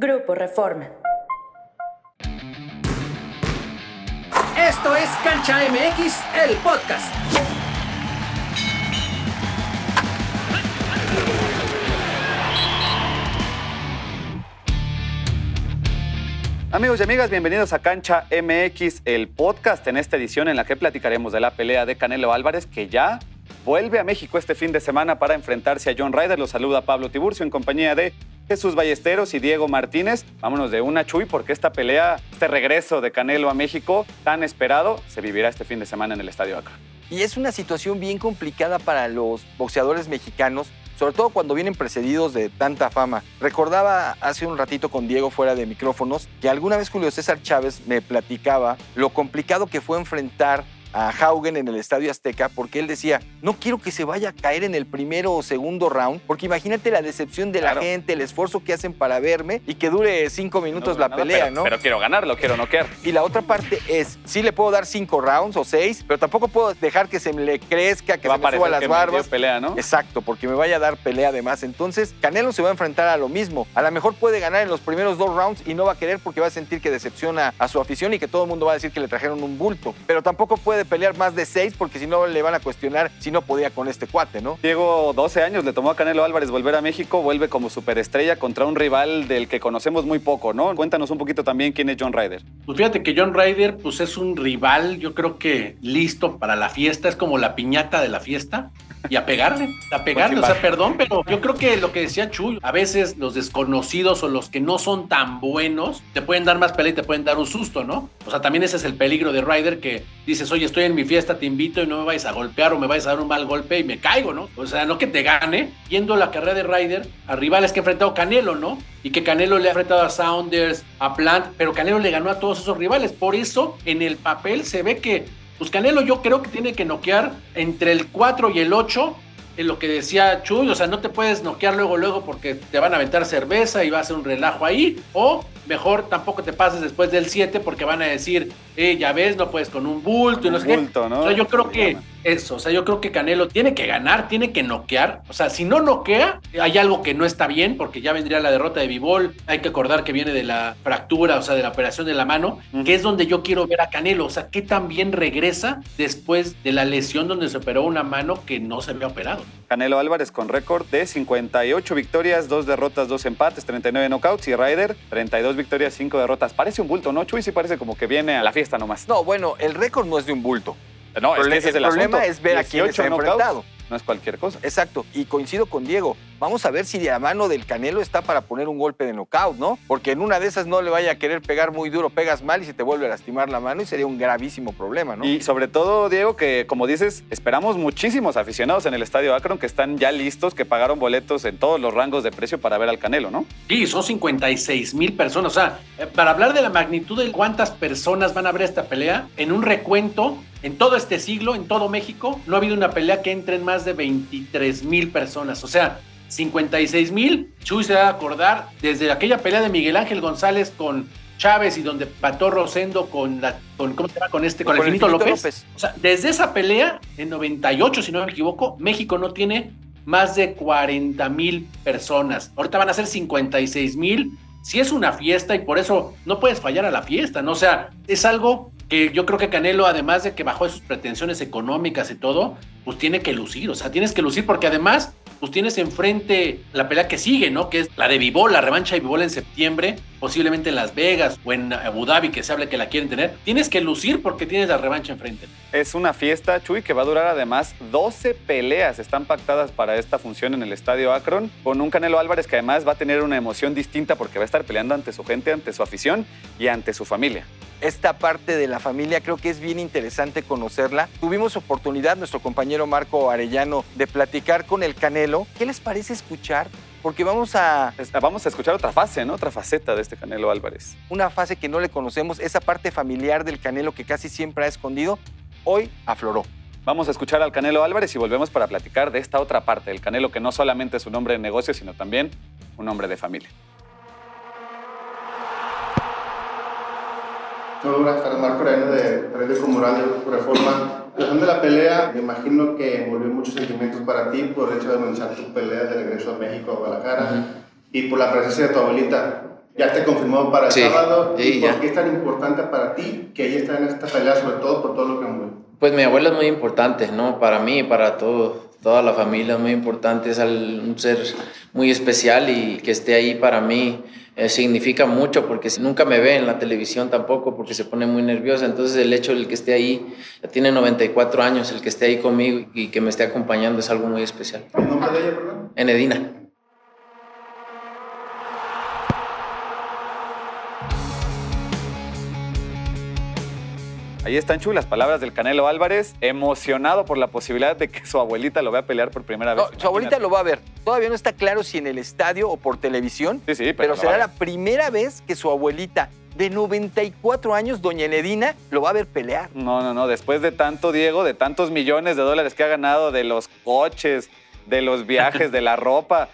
Grupo Reforma. Esto es Cancha MX, el podcast. Amigos y amigas, bienvenidos a Cancha MX, el podcast en esta edición en la que platicaremos de la pelea de Canelo Álvarez que ya vuelve a México este fin de semana para enfrentarse a John Ryder. Los saluda Pablo Tiburcio en compañía de Jesús Ballesteros y Diego Martínez. Vámonos de una chuy porque esta pelea, este regreso de Canelo a México tan esperado, se vivirá este fin de semana en el Estadio Acro. Y es una situación bien complicada para los boxeadores mexicanos, sobre todo cuando vienen precedidos de tanta fama. Recordaba hace un ratito con Diego fuera de micrófonos que alguna vez Julio César Chávez me platicaba lo complicado que fue enfrentar a Haugen en el Estadio Azteca porque él decía, no quiero que se vaya a caer en el primero o segundo round, porque imagínate la decepción de la gente, el esfuerzo que hacen para verme y que dure cinco minutos la pelea, pero, ¿no? Pero quiero ganarlo, quiero noquear. Y la otra parte es, sí le puedo dar cinco rounds o seis, pero tampoco puedo dejar que se me le crezca, que Va se me suba las que barbas. pelea, ¿no? Exacto, porque me vaya a dar pelea además. Entonces, Canelo se va a enfrentar a lo mismo. A lo mejor puede ganar en los primeros dos rounds y no va a querer porque va a sentir que decepciona a su afición y que todo el mundo va a decir que le trajeron un bulto. Pero tampoco puede pelear más de seis porque si no le van a cuestionar si no podía con este cuate, ¿no? Diego, 12 años, le tomó a Canelo Álvarez volver a México, vuelve como superestrella contra un rival del que conocemos muy poco, ¿no? Cuéntanos un poquito también quién es John Ryder. Pues fíjate que John Ryder pues es un rival, yo creo que listo para la fiesta, es como la piñata de la fiesta. Y a pegarle, a pegarle, o sea, perdón, pero yo creo que lo que decía Chuy, a veces los desconocidos o los que no son tan buenos te pueden dar más pelea y te pueden dar un susto, ¿no? O sea, también ese es el peligro de Ryder que dices, oye, estoy en mi fiesta, te invito y no me vayas a golpear o me vayas a dar un mal golpe y me caigo, ¿no? O sea, no que te gane, yendo la carrera de Ryder a rivales que ha enfrentado Canelo, ¿no? Y que Canelo le ha enfrentado a Saunders, a Plant, pero Canelo le ganó a todos esos rivales. Por eso, en el papel se ve que pues Canelo yo creo que tiene que noquear entre el 4 y el 8, en lo que decía Chuy, o sea, no te puedes noquear luego, luego porque te van a aventar cerveza y va a ser un relajo ahí, o mejor tampoco te pases después del 7 porque van a decir, eh, ya ves, no puedes con un bulto y no sé bulto, qué. ¿no? O sea, yo creo que. Eso, o sea, yo creo que Canelo tiene que ganar, tiene que noquear, o sea, si no noquea, hay algo que no está bien porque ya vendría la derrota de Bivol, hay que acordar que viene de la fractura, o sea, de la operación de la mano, que es donde yo quiero ver a Canelo, o sea, qué tan bien regresa después de la lesión donde se operó una mano que no se había operado. Canelo Álvarez con récord de 58 victorias, 2 derrotas, 2 empates, 39 knockouts y Ryder 32 victorias, 5 derrotas. Parece un bulto, ¿no? Chuy sí parece como que viene a la fiesta nomás. No, bueno, el récord no es de un bulto. No, es que ese es el, el problema asunto. es ver a quién 18 se ha knockouts, enfrentado. No es cualquier cosa. Exacto, y coincido con Diego. Vamos a ver si de la mano del Canelo está para poner un golpe de knockout, ¿no? Porque en una de esas no le vaya a querer pegar muy duro, pegas mal y se te vuelve a lastimar la mano y sería un gravísimo problema, ¿no? Y sobre todo, Diego, que como dices, esperamos muchísimos aficionados en el Estadio Akron que están ya listos, que pagaron boletos en todos los rangos de precio para ver al Canelo, ¿no? Sí, son 56 mil personas. O sea, eh, para hablar de la magnitud de cuántas personas van a ver esta pelea, en un recuento, en todo este siglo, en todo México, no ha habido una pelea que entre en más de 23 mil personas. O sea, 56 mil. Chuy se va a acordar desde aquella pelea de Miguel Ángel González con Chávez y donde pató Rosendo con la con ¿cómo se llama? con este con, el Finito López. O sea, desde esa pelea en 98, si no me equivoco, México no tiene más de 40 mil personas. Ahorita van a ser 56 mil. Si es una fiesta y por eso no puedes fallar a la fiesta, ¿no? O sea, es algo que yo creo que Canelo, además de que bajó de sus pretensiones económicas y todo, pues tiene que lucir. O sea, tienes que lucir porque además, pues tienes enfrente la pelea que sigue, ¿no? Que es la de Vivol, la revancha de Vivol en septiembre, posiblemente en Las Vegas o en Abu Dhabi, que se habla que la quieren tener. Tienes que lucir porque tienes la revancha enfrente. Es una fiesta, Chuy, que va a durar además 12 peleas. Están pactadas para esta función en el Estadio Akron, con un Canelo Álvarez que además va a tener una emoción distinta porque va a estar peleando ante su gente, ante su afición y ante su familia. Esta parte de la familia creo que es bien interesante conocerla. Tuvimos oportunidad, nuestro compañero Marco Arellano, de platicar con el Canelo. ¿Qué les parece escuchar? Porque vamos a Vamos a escuchar otra fase, ¿no? Otra faceta de este Canelo Álvarez. una fase que no le conocemos, esa parte familiar del Canelo que casi siempre ha escondido, hoy afloró. Vamos a escuchar al Canelo Álvarez y volvemos para platicar de esta otra parte, el Canelo que no solamente es un hombre de negocio, sino también un hombre de familia. Hola, buenas tardes, Marco Arellano de Periódico Mural de Reforma. Hablando de la pelea, me imagino que envolvió muchos sentimientos para ti por el hecho de comenzar tu pelea de regreso a México, a Guadalajara, y por la presencia de tu abuelita. ya te confirmó para el Sí, sábado. sí, ¿Y por ya. qué es tan importante para ti que ella está en esta pelea, sobre todo por todo lo que envuelve? Pues mi abuela es muy importante, ¿no? Para mí y para todo, toda la familia es muy importante, es un ser muy especial y que esté ahí para mí eh, significa mucho porque nunca me ve en la televisión tampoco porque se pone muy nerviosa, entonces el hecho del que esté ahí, ya tiene 94 años, el que esté ahí conmigo y que me esté acompañando es algo muy especial. ¿El nombre de ella, perdón? Enedina. Ahí están Chu, las palabras del Canelo Álvarez, emocionado por la posibilidad de que su abuelita lo vea pelear por primera vez. No, su abuelita lo va a ver. Todavía no está claro si en el estadio o por televisión, Sí, sí, pero, pero será la primera vez que su abuelita de 94 años, doña Enedina, lo va a ver pelear. No, no, no. Después de tanto, Diego, de tantos millones de dólares que ha ganado, de los coches, de los viajes, de la ropa,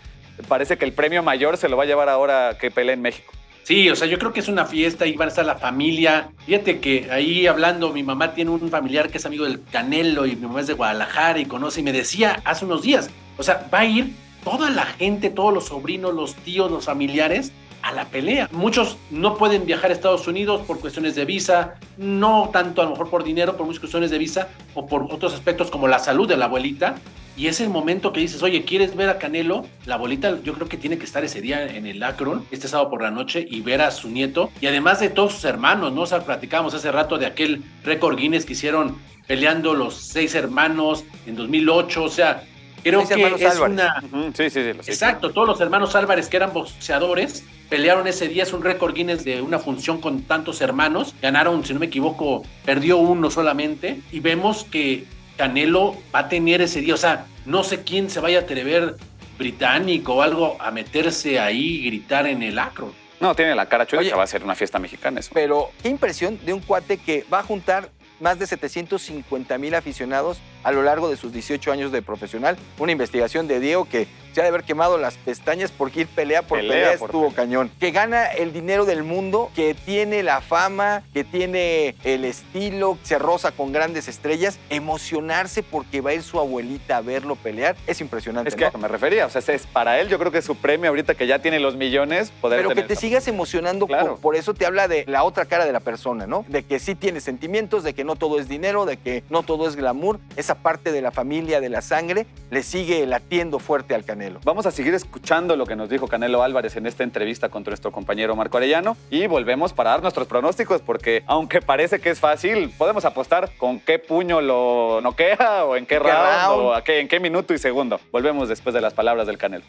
parece que el premio mayor se lo va a llevar ahora que pelee en México. Sí, o sea, yo creo que es una fiesta, y van a estar la familia. Fíjate que ahí hablando, mi mamá tiene un familiar que es amigo del Canelo y mi mamá es de Guadalajara y conoce y me decía hace unos días, o sea, va a ir toda la gente, todos los sobrinos, los tíos, los familiares a la pelea. Muchos no pueden viajar a Estados Unidos por cuestiones de visa, no tanto a lo mejor por dinero, por muchas cuestiones de visa o por otros aspectos como la salud de la abuelita. Y es el momento que dices, oye, ¿quieres ver a Canelo? La abuelita yo creo que tiene que estar ese día en el Akron, este sábado por la noche, y ver a su nieto. Y además de todos sus hermanos, ¿no? O sea, platicábamos hace rato de aquel récord Guinness que hicieron peleando los seis hermanos en 2008. O sea, creo Seis que es Álvarez. una... Sí, sí, sí. Exacto, todos los hermanos Álvarez que eran boxeadores pelearon ese día, es un récord Guinness de una función con tantos hermanos, ganaron, si no me equivoco, perdió uno solamente y vemos que Canelo va a tener ese día, o sea, no sé quién se vaya a atrever británico o algo a meterse ahí y gritar en el acro. No, tiene la cara chueca Oye. que va a ser una fiesta mexicana eso. Pero qué impresión de un cuate que va a juntar más de 750 mil aficionados a lo largo de sus 18 años de profesional. Una investigación de Diego que de haber quemado las pestañas porque ir pelea por pelea, Pelea por estuvo cañón. Que gana el dinero del mundo, que tiene la fama, que tiene el estilo, se roza con grandes estrellas. Emocionarse porque va a ir su abuelita a verlo pelear es impresionante. Es que ¿no? lo que me refería, o sea, es para él yo creo que su premio ahorita que ya tiene los millones, poder Pero que te esa- sigas emocionando, Claro. por, por eso te habla de la otra cara de la persona, ¿no? De que sí tiene sentimientos, de que no todo es dinero, de que no todo es glamour. Esa parte de la familia, de la sangre, le sigue latiendo fuerte al Canelo. Vamos a seguir escuchando lo que nos dijo Canelo Álvarez en esta entrevista con nuestro compañero Marco Arellano y volvemos para dar nuestros pronósticos porque aunque parece que es fácil, podemos apostar con qué puño lo noquea o en qué, ¿Qué round, round? o a qué, en qué minuto y segundo. Volvemos después de las palabras del Canelo.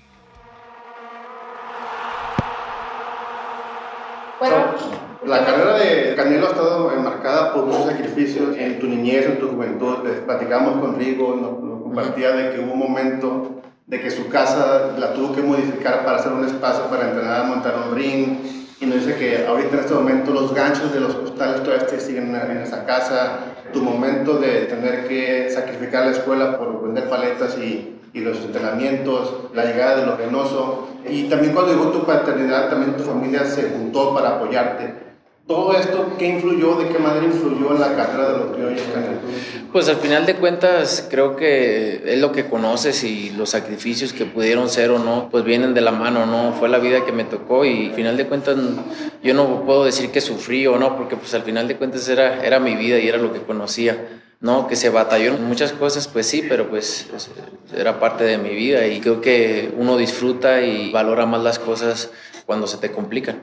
Bueno, La carrera de Canelo ha estado marcada por muchos sacrificios en tu niñez, en tu juventud. Platicamos con Rigo, nos, nos compartía de que hubo un momento de que su casa la tuvo que modificar para hacer un espacio para entrenar, montar un ring. Y nos dice que ahorita en este momento los ganchos de los costales todavía siguen en, en esa casa. Tu momento de tener que sacrificar la escuela por vender paletas y, y los entrenamientos, la llegada de lo venoso. Y también cuando llegó tu paternidad, también tu familia se juntó para apoyarte. Todo esto, ¿qué influyó, de qué manera influyó en la carrera de los criollos Canelo? Pues al final de cuentas creo que es lo que conoces y los sacrificios que pudieron ser o no, pues vienen de la mano, ¿no? Fue la vida que me tocó y al final de cuentas yo no puedo decir que sufrí o no, porque pues al final de cuentas era, era mi vida y era lo que conocía. No, que se batalló muchas cosas, pues sí, pero pues es- era parte de mi vida y creo que uno disfruta y valora más las cosas cuando se te complican.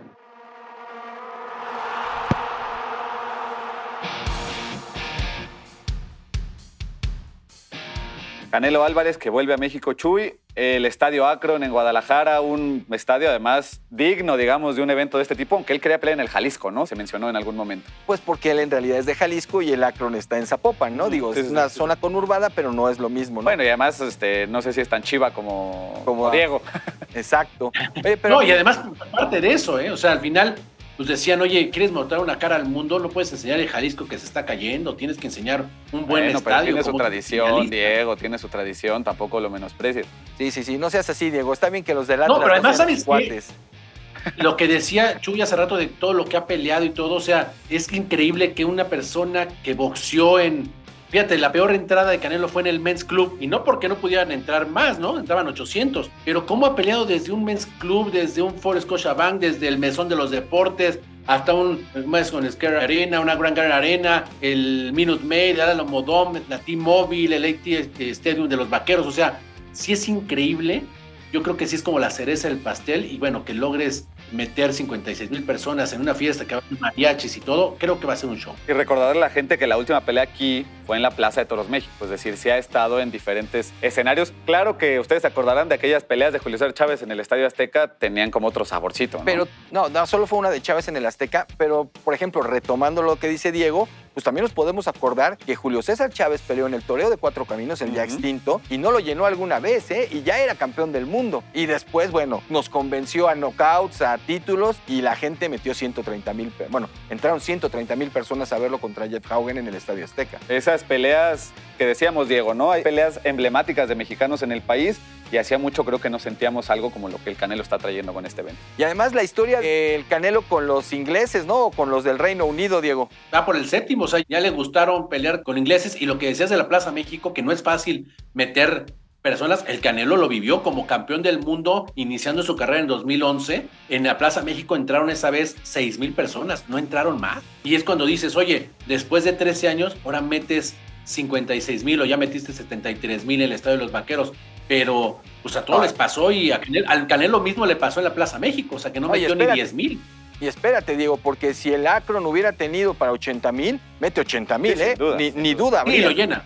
Canelo Álvarez que vuelve a México Chuy, el Estadio Akron en Guadalajara, un estadio además digno, digamos, de un evento de este tipo, aunque él quería pelear en el Jalisco, ¿no? Se mencionó en algún momento. Pues porque él en realidad es de Jalisco y el Akron está en Zapopan, ¿no? Digo, Sí, es sí, una sí. zona conurbada, pero no es lo mismo, ¿no? Bueno, y además, este, no sé si es tan chiva como, Como Diego. Exacto. Oye, pero no, y además, aparte de eso, ¿eh? O sea, al final, pues decían, oye, ¿quieres mostrar una cara al mundo? No puedes enseñar el Jalisco que se está cayendo, tienes que enseñar un buen bueno, pero estadio. tiene su tradición. Diego, tiene su tradición, tampoco lo menosprecies. sí, sí, sí, no seas así, Diego. Está bien que los del No, pero además, ¿sabes qué? cuates. Lo que decía Chuy hace rato de todo lo que ha peleado y todo, o sea, es increíble que una persona que boxeó en Fíjate, la peor entrada de Canelo fue en el Men's Club y no porque no pudieran entrar más, ¿no? Entraban 800. Pero cómo ha peleado desde un Men's Club, desde un Forest Bank, desde el Mesón de los Deportes, hasta un Madison Square Arena, una Grand Garden Arena, el Minute Maid, el Alamo la T-Mobile, el AT Stadium de los Vaqueros. O sea, sí es increíble. Yo creo que sí es como la cereza del pastel y bueno, que logres meter 56 mil personas en una fiesta que va a mariachis y todo, creo que va a ser un show. Y recordarle a la gente que la última pelea aquí fue en la Plaza de Toros México, es decir, sí ha estado en diferentes escenarios. Claro que ustedes se acordarán de aquellas peleas de Julio César Chávez en el Estadio Azteca, tenían como otro saborcito. ¿no? Pero no, no, solo fue una de Chávez en el Azteca, pero por ejemplo, retomando lo que dice Diego, pues también nos podemos acordar que Julio César Chávez peleó en el Toreo de Cuatro Caminos, el ya extinto, y no lo llenó alguna vez, ¿eh? Y ya era campeón del mundo. Y después, bueno, nos convenció a knockouts, a títulos, y la gente metió 130 mil, bueno, entraron 130 mil personas a verlo contra Jeff Haugen en el Estadio Azteca. Esas peleas que decíamos, Diego, ¿no? Hay peleas emblemáticas de mexicanos en el país y hacía mucho creo que no sentíamos algo como lo que el Canelo está trayendo con este evento. Y además la historia del Canelo con los ingleses, ¿no? O con los del Reino Unido, Diego. Va por el séptimo, o sea, ya le gustaron pelear con ingleses y lo que decías de la Plaza México, que no es fácil meter personas, el Canelo lo vivió como campeón del mundo iniciando su carrera en 2011. En la Plaza México entraron esa vez 6 mil personas, no entraron más. Y es cuando dices, oye, después de 13 años, ahora metes 56 mil o ya metiste 73 mil en el Estadio de los Vaqueros pero pues a todos les pasó y a al Canelo mismo le pasó en la Plaza México, o sea que no metió ni 10 mil. Y espérate, Diego, porque si el Akron hubiera tenido para 80 mil, mete 80 mil, ¿eh? Ni, ni, duda. Y lo llena.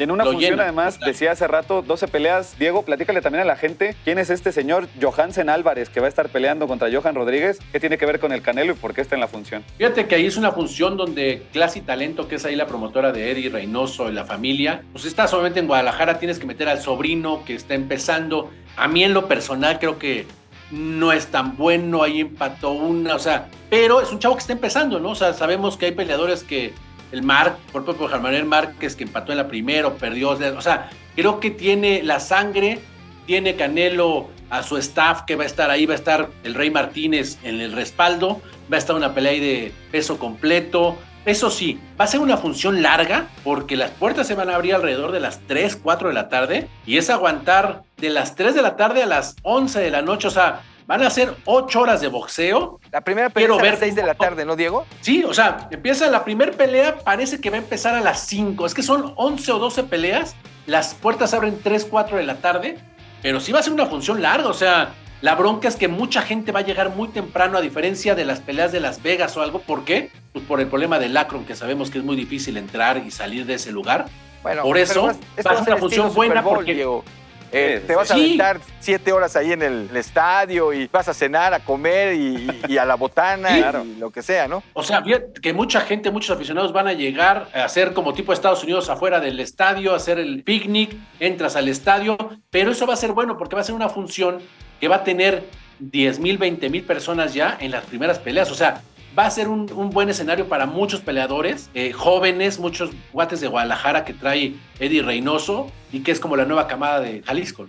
En una función, además, decía hace rato, 12 peleas. Diego, platícale también a la gente quién es este señor Johansen Álvarez que va a estar peleando contra Johan Rodríguez. ¿Qué tiene que ver con el Canelo y por qué está en la función? Fíjate que ahí es una función donde Clase y Talento, que es ahí la promotora de Eddie Reynoso y la familia, pues está solamente en Guadalajara, tienes que meter al sobrino que está empezando. A mí en lo personal creo que no es tan bueno, ahí empató una, o sea, pero es un chavo que está empezando, ¿no? O sea, sabemos que hay peleadores que el Marc, por ejemplo, Manuel Márquez que empató en la primera perdió. O sea, creo que tiene la sangre, tiene Canelo a su staff que va a estar ahí, va a estar el Rey Martínez en el respaldo, va a estar una pelea de peso completo. Eso sí, va a ser una función larga porque las puertas se van a abrir alrededor de las 3, 4 de la tarde y es aguantar de las 3 de la tarde a las 11 de la noche. O sea, Van a ser ocho horas de boxeo. La primera pelea es a las seis de la tarde, ¿no, Diego? Sí, o sea, empieza la primera pelea, parece que va a empezar a las 5. Es que son 11 o 12 peleas. Las puertas abren 3, 4 de la tarde. Pero sí va a ser una función larga, o sea, la bronca es que mucha gente va a llegar muy temprano, a diferencia de las peleas de Las Vegas o algo. ¿Por qué? Pues por el problema del Akron, que sabemos que es muy difícil entrar y salir de ese lugar. Bueno, por eso va a ser una función buena porque eh, te vas a aventar siete horas ahí en el, estadio y vas a cenar, a comer y, a la botana y lo que sea, ¿no? O sea, que mucha gente, muchos aficionados van a llegar a hacer como tipo Estados Unidos afuera del estadio, a hacer el picnic, entras al estadio, pero eso va a ser bueno porque va a ser una función que va a tener 10 mil, 20 mil personas ya en las primeras peleas. O sea, va a ser un, buen escenario para muchos peleadores, eh, jóvenes, muchos guates de Guadalajara que trae Eddie Reynoso y que es como la nueva camada de Jalisco.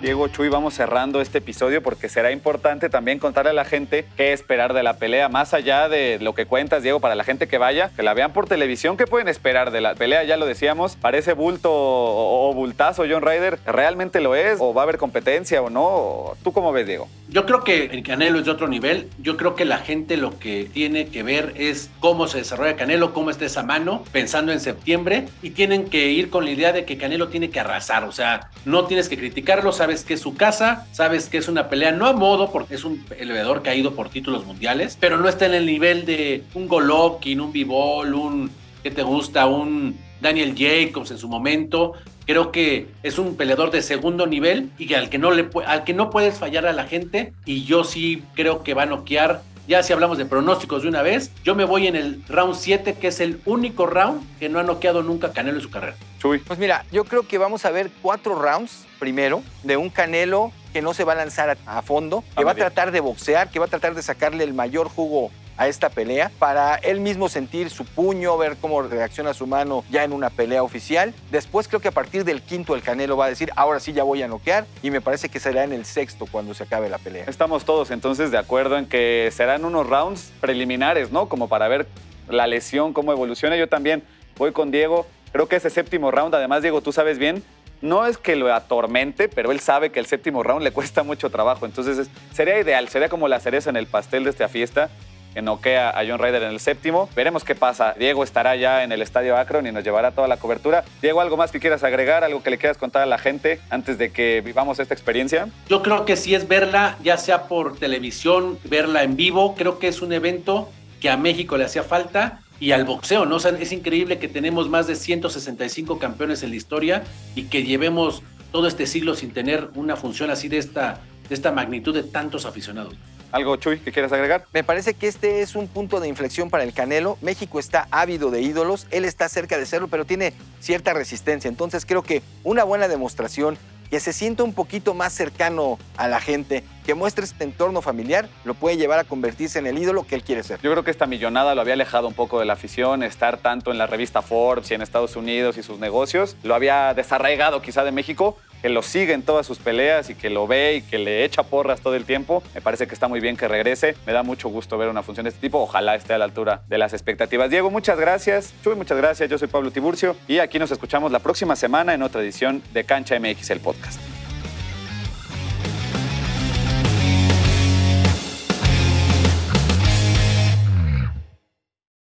Diego Chuy, vamos cerrando este episodio porque será importante también contarle a la gente qué esperar de la pelea, más allá de lo que cuentas, Diego, para la gente que vaya, que la vean por televisión, ¿qué pueden esperar de la pelea? Ya lo decíamos, parece bulto o, bultazo John Ryder, ¿realmente lo es? ¿O va a haber competencia o no? ¿Tú cómo ves, Diego? Yo creo que el Canelo es de otro nivel. Yo creo que la gente lo que tiene que ver es cómo se desarrolla Canelo, cómo está esa mano, pensando en septiembre, y tienen que ir con la idea de que Canelo tiene que arrasar. O sea, no tienes que criticarlo, sabes que es su casa, sabes que es una pelea no a modo, porque es un elevedor que ha ido por títulos mundiales, pero no está en el nivel de un Golovkin, un Bivol, un que te gusta, un Daniel Jacobs en su momento. Creo que es un peleador de segundo nivel y al que no le al que no puedes fallar a la gente y yo sí creo que va a noquear. Ya si hablamos de pronósticos de una vez, yo me voy en el round 7, que es el único round que no ha noqueado nunca Canelo en su carrera. Pues mira, yo creo que vamos a ver cuatro rounds primero de un Canelo que no se va a lanzar a, fondo, que va a tratar de boxear, que va a tratar de sacarle el mayor jugo a esta pelea para él mismo sentir su puño, ver cómo reacciona su mano ya en una pelea oficial. Después creo que a partir del quinto el Canelo va a decir, ahora sí ya voy a noquear y me parece que será en el sexto cuando se acabe la pelea. Estamos todos entonces de acuerdo en que serán unos rounds preliminares, ¿no? Como para ver la lesión, cómo evoluciona. Yo también voy con Diego. Creo que ese séptimo round, además, Diego, tú sabes bien, no es que lo atormente, pero él sabe que el séptimo round le cuesta mucho trabajo. Entonces sería ideal, sería como la cereza en el pastel de esta fiesta que noquea a John Ryder en el séptimo. Veremos qué pasa. Diego estará ya en el estadio Akron y nos llevará toda la cobertura. Diego, ¿algo más que quieras agregar? ¿Algo que le quieras contar a la gente antes de que vivamos esta experiencia? Yo creo que sí es verla, ya sea por televisión, verla en vivo. Creo que es un evento que a México le hacía falta y al boxeo, ¿no? Es increíble que tenemos más de 165 campeones en la historia y que llevemos todo este siglo sin tener una función así de esta, de esta magnitud de tantos aficionados. ¿Algo, Chuy, que quieras agregar? Me parece que este es un punto de inflexión para el Canelo. México está ávido de ídolos, él está cerca de serlo, pero tiene cierta resistencia. Entonces creo que una buena demostración, que se sienta un poquito más cercano a la gente, que muestre este entorno familiar, lo puede llevar a convertirse en el ídolo que él quiere ser. Yo creo que esta millonada lo había alejado un poco de la afición, estar tanto en la revista Forbes y en Estados Unidos y sus negocios, lo había desarraigado quizá de México, que lo sigue en todas sus peleas y que lo ve y que le echa porras todo el tiempo. Me parece que está muy bien que regrese. Me da mucho gusto ver una función de este tipo. Ojalá esté a la altura de las expectativas. Diego, muchas gracias. Chuy, muchas gracias. Yo soy Pablo Tiburcio y aquí nos escuchamos la próxima semana en otra edición de Cancha MX, el podcast.